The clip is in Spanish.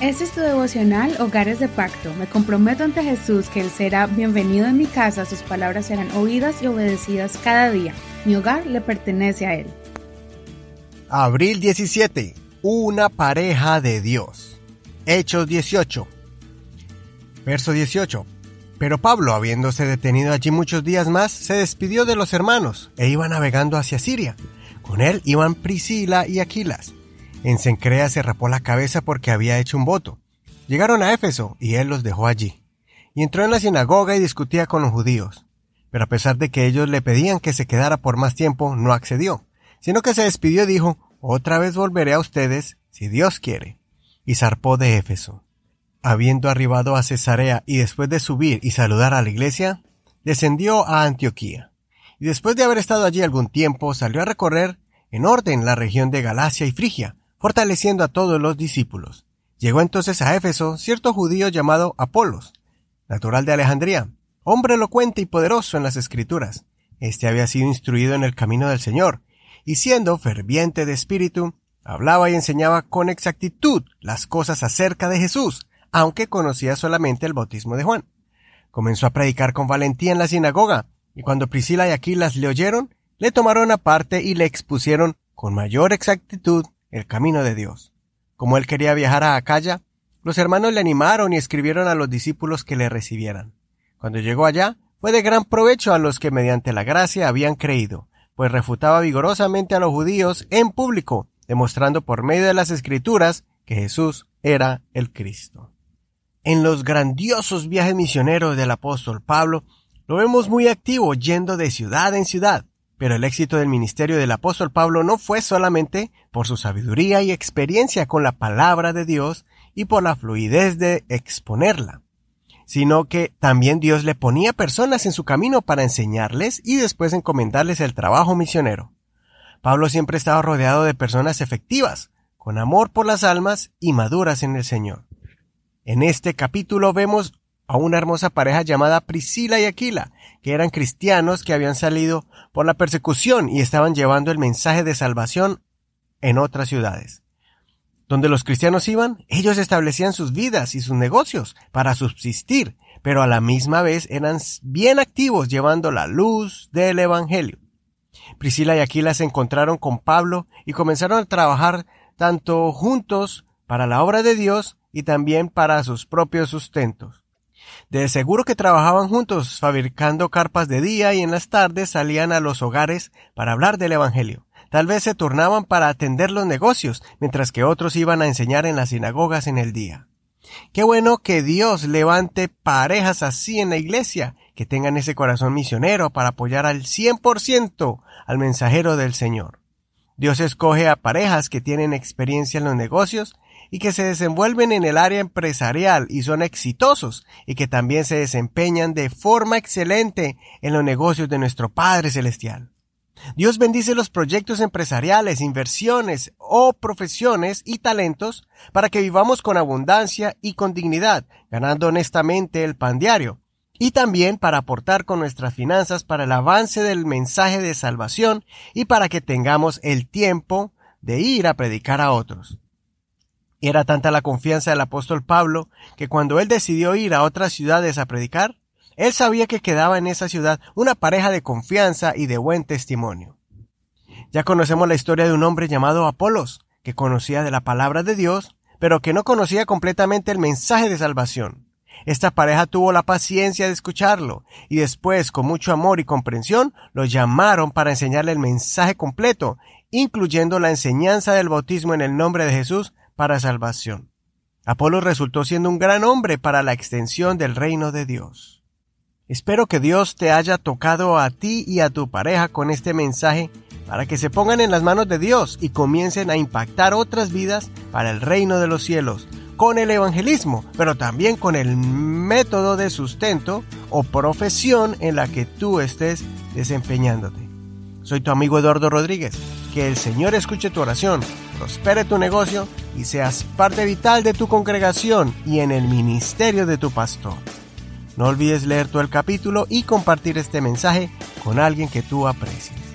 Este es tu devocional Hogares de Pacto. Me comprometo ante Jesús que Él será bienvenido en mi casa, sus palabras serán oídas y obedecidas cada día. Mi hogar le pertenece a Él. Abril 17. Una pareja de Dios. Hechos 18. Verso 18. Pero Pablo, habiéndose detenido allí muchos días más, se despidió de los hermanos e iba navegando hacia Siria. Con él iban Priscila y Aquilas. En Cencrea se rapó la cabeza porque había hecho un voto. Llegaron a Éfeso y él los dejó allí. Y entró en la sinagoga y discutía con los judíos. Pero a pesar de que ellos le pedían que se quedara por más tiempo, no accedió, sino que se despidió y dijo, otra vez volveré a ustedes, si Dios quiere. Y zarpó de Éfeso. Habiendo arribado a Cesarea y después de subir y saludar a la iglesia, descendió a Antioquía. Y después de haber estado allí algún tiempo, salió a recorrer en orden la región de Galacia y Frigia, fortaleciendo a todos los discípulos. Llegó entonces a Éfeso cierto judío llamado Apolos, natural de Alejandría, hombre elocuente y poderoso en las escrituras. Este había sido instruido en el camino del Señor, y siendo ferviente de espíritu, hablaba y enseñaba con exactitud las cosas acerca de Jesús, aunque conocía solamente el bautismo de Juan. Comenzó a predicar con valentía en la sinagoga, y cuando Priscila y Aquilas le oyeron, le tomaron aparte y le expusieron con mayor exactitud el camino de Dios. Como él quería viajar a Acaya, los hermanos le animaron y escribieron a los discípulos que le recibieran. Cuando llegó allá, fue de gran provecho a los que mediante la gracia habían creído, pues refutaba vigorosamente a los judíos en público, demostrando por medio de las escrituras que Jesús era el Cristo. En los grandiosos viajes misioneros del apóstol Pablo, lo vemos muy activo yendo de ciudad en ciudad, pero el éxito del ministerio del apóstol Pablo no fue solamente por su sabiduría y experiencia con la palabra de Dios y por la fluidez de exponerla, sino que también Dios le ponía personas en su camino para enseñarles y después encomendarles el trabajo misionero. Pablo siempre estaba rodeado de personas efectivas, con amor por las almas y maduras en el Señor. En este capítulo vemos a una hermosa pareja llamada Priscila y Aquila, que eran cristianos que habían salido por la persecución y estaban llevando el mensaje de salvación en otras ciudades. Donde los cristianos iban, ellos establecían sus vidas y sus negocios para subsistir, pero a la misma vez eran bien activos llevando la luz del Evangelio. Priscila y Aquila se encontraron con Pablo y comenzaron a trabajar tanto juntos para la obra de Dios y también para sus propios sustentos. De seguro que trabajaban juntos, fabricando carpas de día y en las tardes salían a los hogares para hablar del Evangelio. Tal vez se turnaban para atender los negocios, mientras que otros iban a enseñar en las sinagogas en el día. Qué bueno que Dios levante parejas así en la iglesia, que tengan ese corazón misionero para apoyar al cien por ciento al mensajero del Señor. Dios escoge a parejas que tienen experiencia en los negocios y que se desenvuelven en el área empresarial y son exitosos y que también se desempeñan de forma excelente en los negocios de nuestro Padre Celestial. Dios bendice los proyectos empresariales, inversiones o profesiones y talentos para que vivamos con abundancia y con dignidad, ganando honestamente el pan diario, y también para aportar con nuestras finanzas para el avance del mensaje de salvación y para que tengamos el tiempo de ir a predicar a otros. Era tanta la confianza del apóstol Pablo que cuando él decidió ir a otras ciudades a predicar, él sabía que quedaba en esa ciudad una pareja de confianza y de buen testimonio. Ya conocemos la historia de un hombre llamado Apolos, que conocía de la palabra de Dios, pero que no conocía completamente el mensaje de salvación. Esta pareja tuvo la paciencia de escucharlo, y después, con mucho amor y comprensión, lo llamaron para enseñarle el mensaje completo, incluyendo la enseñanza del bautismo en el nombre de Jesús para salvación. Apolo resultó siendo un gran hombre para la extensión del reino de Dios. Espero que Dios te haya tocado a ti y a tu pareja con este mensaje para que se pongan en las manos de Dios y comiencen a impactar otras vidas para el reino de los cielos, con el evangelismo, pero también con el método de sustento o profesión en la que tú estés desempeñándote. Soy tu amigo Eduardo Rodríguez. Que el Señor escuche tu oración prospere tu negocio y seas parte vital de tu congregación y en el ministerio de tu pastor. No olvides leer todo el capítulo y compartir este mensaje con alguien que tú aprecies.